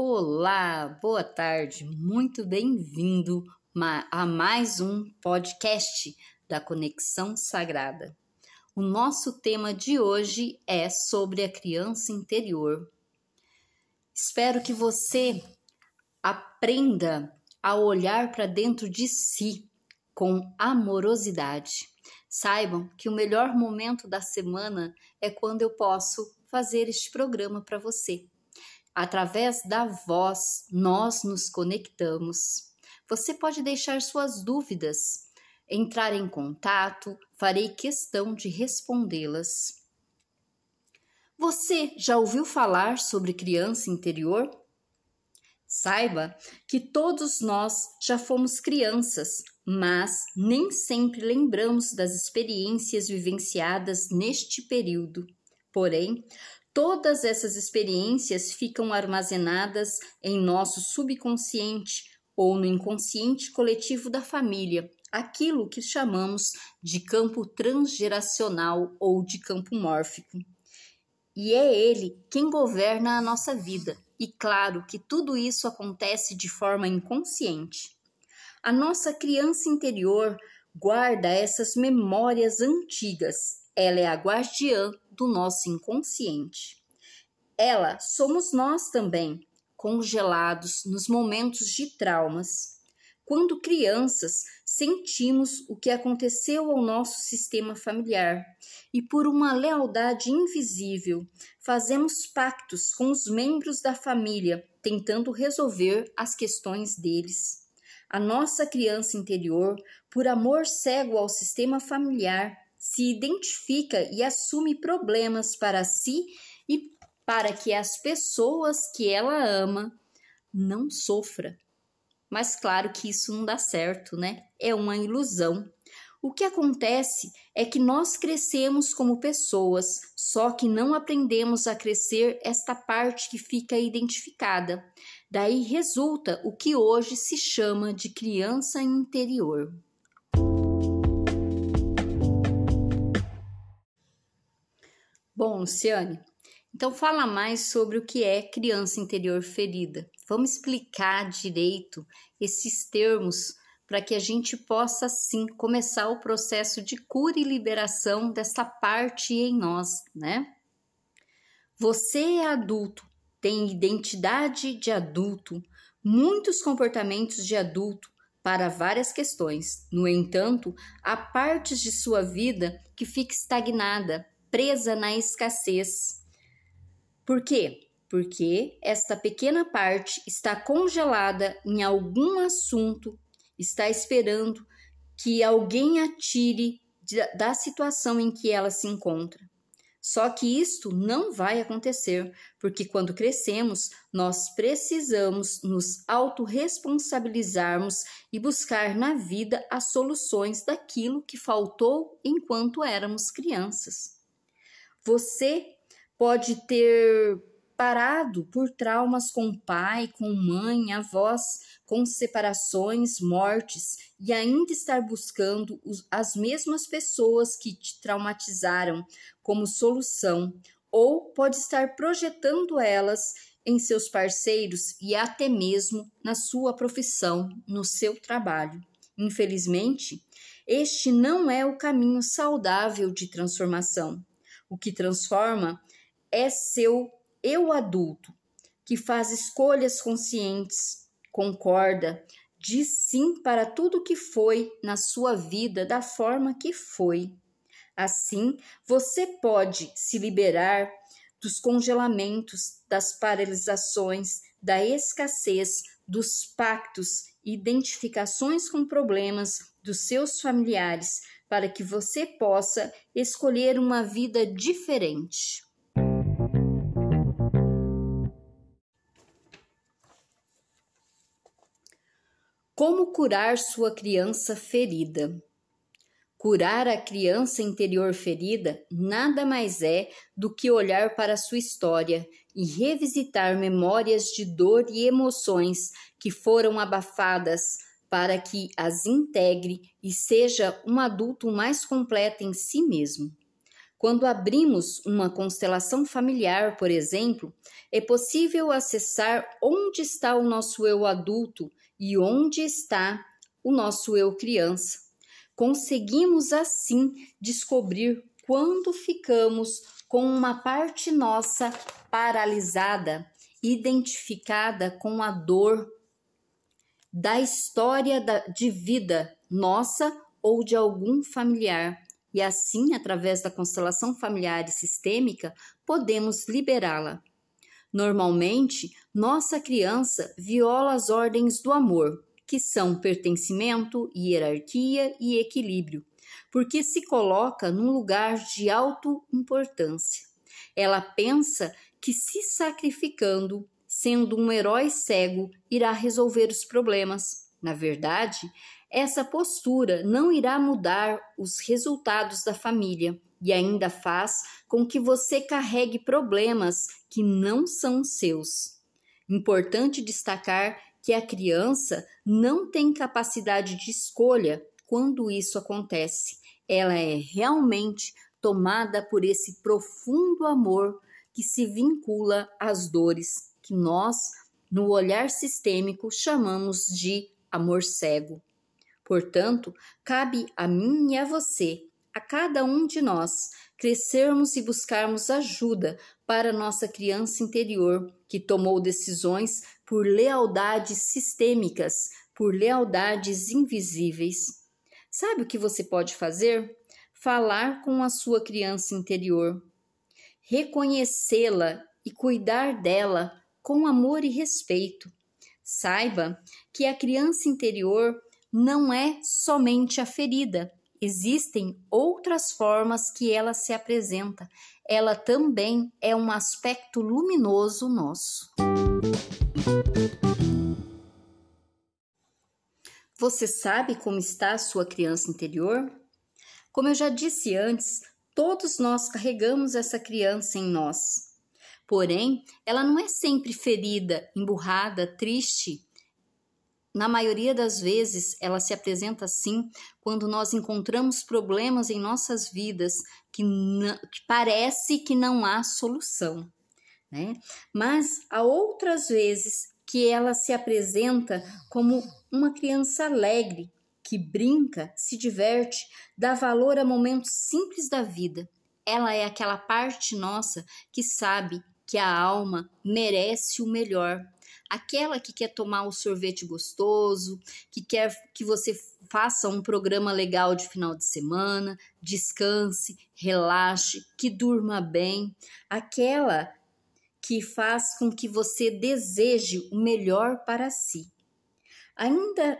Olá, boa tarde, muito bem-vindo a mais um podcast da Conexão Sagrada. O nosso tema de hoje é sobre a criança interior. Espero que você aprenda a olhar para dentro de si com amorosidade. Saibam que o melhor momento da semana é quando eu posso fazer este programa para você Através da voz, nós nos conectamos. Você pode deixar suas dúvidas, entrar em contato, farei questão de respondê-las. Você já ouviu falar sobre criança interior? Saiba que todos nós já fomos crianças, mas nem sempre lembramos das experiências vivenciadas neste período. Porém, Todas essas experiências ficam armazenadas em nosso subconsciente ou no inconsciente coletivo da família, aquilo que chamamos de campo transgeracional ou de campo mórfico. E é ele quem governa a nossa vida. E claro que tudo isso acontece de forma inconsciente. A nossa criança interior guarda essas memórias antigas. Ela é a guardiã do nosso inconsciente. Ela somos nós também, congelados nos momentos de traumas. Quando crianças, sentimos o que aconteceu ao nosso sistema familiar e, por uma lealdade invisível, fazemos pactos com os membros da família, tentando resolver as questões deles. A nossa criança interior, por amor cego ao sistema familiar, se identifica e assume problemas para si e para que as pessoas que ela ama não sofra. Mas claro que isso não dá certo, né? É uma ilusão. O que acontece é que nós crescemos como pessoas, só que não aprendemos a crescer esta parte que fica identificada. Daí resulta o que hoje se chama de criança interior. Bom, Luciane, então fala mais sobre o que é criança interior ferida. Vamos explicar direito esses termos para que a gente possa sim começar o processo de cura e liberação dessa parte em nós, né? Você é adulto, tem identidade de adulto, muitos comportamentos de adulto para várias questões. No entanto, há partes de sua vida que fica estagnada, presa na escassez. Por quê? Porque esta pequena parte está congelada em algum assunto, está esperando que alguém a tire da situação em que ela se encontra. Só que isto não vai acontecer, porque quando crescemos, nós precisamos nos autorresponsabilizarmos e buscar na vida as soluções daquilo que faltou enquanto éramos crianças. Você pode ter parado por traumas com pai, com mãe, avós, com separações, mortes e ainda estar buscando as mesmas pessoas que te traumatizaram como solução, ou pode estar projetando elas em seus parceiros e até mesmo na sua profissão, no seu trabalho. Infelizmente, este não é o caminho saudável de transformação. O que transforma é seu eu adulto, que faz escolhas conscientes, concorda, diz sim para tudo que foi na sua vida da forma que foi. Assim, você pode se liberar dos congelamentos, das paralisações, da escassez, dos pactos, identificações com problemas dos seus familiares, para que você possa escolher uma vida diferente. Como curar sua criança ferida? Curar a criança interior ferida nada mais é do que olhar para sua história e revisitar memórias de dor e emoções que foram abafadas para que as integre e seja um adulto mais completo em si mesmo. Quando abrimos uma constelação familiar, por exemplo, é possível acessar onde está o nosso eu adulto e onde está o nosso eu criança. Conseguimos assim descobrir quando ficamos com uma parte nossa paralisada, identificada com a dor da história de vida nossa ou de algum familiar e assim, através da constelação familiar e sistêmica, podemos liberá-la. Normalmente, nossa criança viola as ordens do amor, que são pertencimento, hierarquia e equilíbrio, porque se coloca num lugar de autoimportância. Ela pensa que se sacrificando, sendo um herói cego, irá resolver os problemas. Na verdade, essa postura não irá mudar os resultados da família e ainda faz com que você carregue problemas que não são seus. Importante destacar que a criança não tem capacidade de escolha quando isso acontece. Ela é realmente tomada por esse profundo amor que se vincula às dores que nós, no olhar sistêmico, chamamos de amor cego. Portanto, cabe a mim e a você, a cada um de nós, crescermos e buscarmos ajuda para nossa criança interior, que tomou decisões por lealdades sistêmicas, por lealdades invisíveis. Sabe o que você pode fazer? Falar com a sua criança interior, reconhecê-la e cuidar dela com amor e respeito. Saiba que a criança interior não é somente a ferida. Existem outras formas que ela se apresenta. Ela também é um aspecto luminoso nosso. Você sabe como está a sua criança interior? Como eu já disse antes, todos nós carregamos essa criança em nós. Porém, ela não é sempre ferida, emburrada, triste na maioria das vezes, ela se apresenta assim quando nós encontramos problemas em nossas vidas que, que parece que não há solução, né? Mas há outras vezes que ela se apresenta como uma criança alegre, que brinca, se diverte, dá valor a momentos simples da vida. Ela é aquela parte nossa que sabe que a alma merece o melhor aquela que quer tomar o sorvete gostoso, que quer que você faça um programa legal de final de semana, descanse, relaxe, que durma bem, aquela que faz com que você deseje o melhor para si. Ainda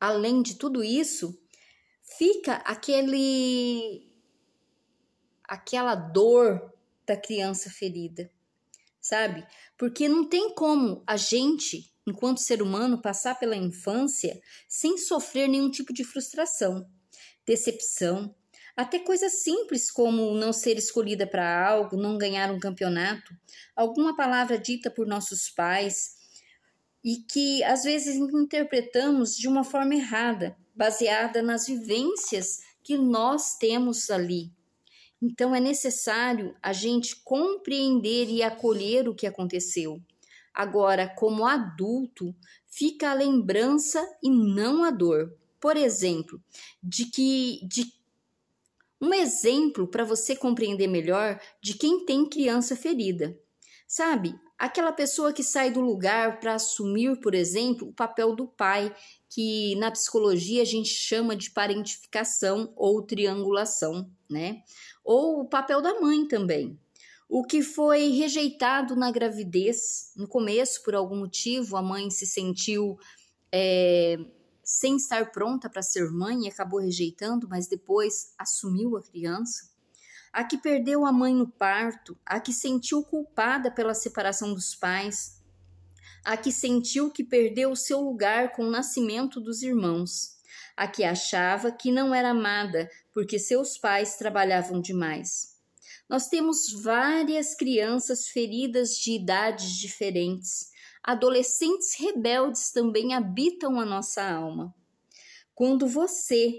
além de tudo isso, fica aquele aquela dor da criança ferida sabe? Porque não tem como a gente, enquanto ser humano, passar pela infância sem sofrer nenhum tipo de frustração, decepção, até coisas simples como não ser escolhida para algo, não ganhar um campeonato, alguma palavra dita por nossos pais e que às vezes interpretamos de uma forma errada, baseada nas vivências que nós temos ali, então é necessário a gente compreender e acolher o que aconteceu. Agora, como adulto, fica a lembrança e não a dor. Por exemplo, de que de um exemplo para você compreender melhor de quem tem criança ferida. Sabe, aquela pessoa que sai do lugar para assumir, por exemplo, o papel do pai, que na psicologia a gente chama de parentificação ou triangulação, né? ou o papel da mãe também. O que foi rejeitado na gravidez, no começo, por algum motivo, a mãe se sentiu é, sem estar pronta para ser mãe e acabou rejeitando, mas depois assumiu a criança. A que perdeu a mãe no parto, a que sentiu culpada pela separação dos pais, a que sentiu que perdeu o seu lugar com o nascimento dos irmãos a que achava que não era amada porque seus pais trabalhavam demais. Nós temos várias crianças feridas de idades diferentes. Adolescentes rebeldes também habitam a nossa alma. Quando você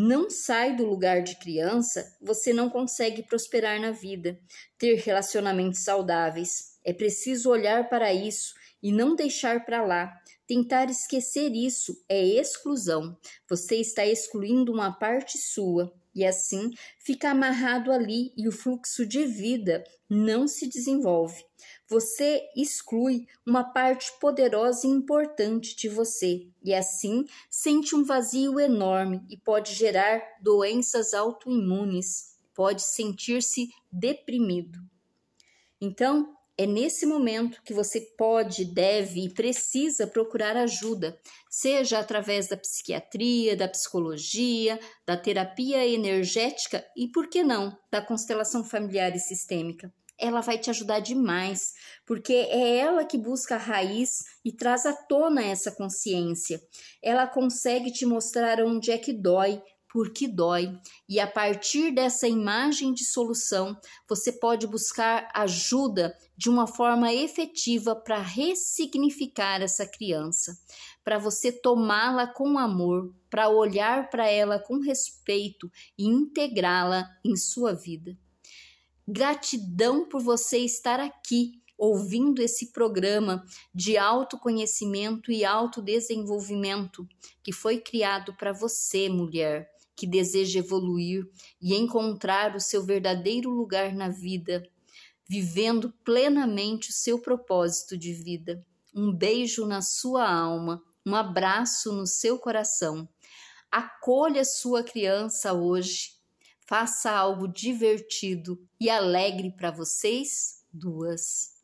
não sai do lugar de criança, você não consegue prosperar na vida, ter relacionamentos saudáveis. É preciso olhar para isso e não deixar para lá. Tentar esquecer isso é exclusão. Você está excluindo uma parte sua e assim fica amarrado ali e o fluxo de vida não se desenvolve. Você exclui uma parte poderosa e importante de você e assim sente um vazio enorme e pode gerar doenças autoimunes, pode sentir-se deprimido. Então, é nesse momento que você pode, deve e precisa procurar ajuda, seja através da psiquiatria, da psicologia, da terapia energética e, por que não, da constelação familiar e sistêmica. Ela vai te ajudar demais, porque é ela que busca a raiz e traz à tona essa consciência. Ela consegue te mostrar onde é que dói, porque dói. E a partir dessa imagem de solução, você pode buscar ajuda de uma forma efetiva para ressignificar essa criança, para você tomá-la com amor, para olhar para ela com respeito e integrá-la em sua vida. Gratidão por você estar aqui ouvindo esse programa de autoconhecimento e autodesenvolvimento que foi criado para você, mulher que deseja evoluir e encontrar o seu verdadeiro lugar na vida, vivendo plenamente o seu propósito de vida. Um beijo na sua alma, um abraço no seu coração. Acolha sua criança hoje, faça algo divertido e alegre para vocês duas.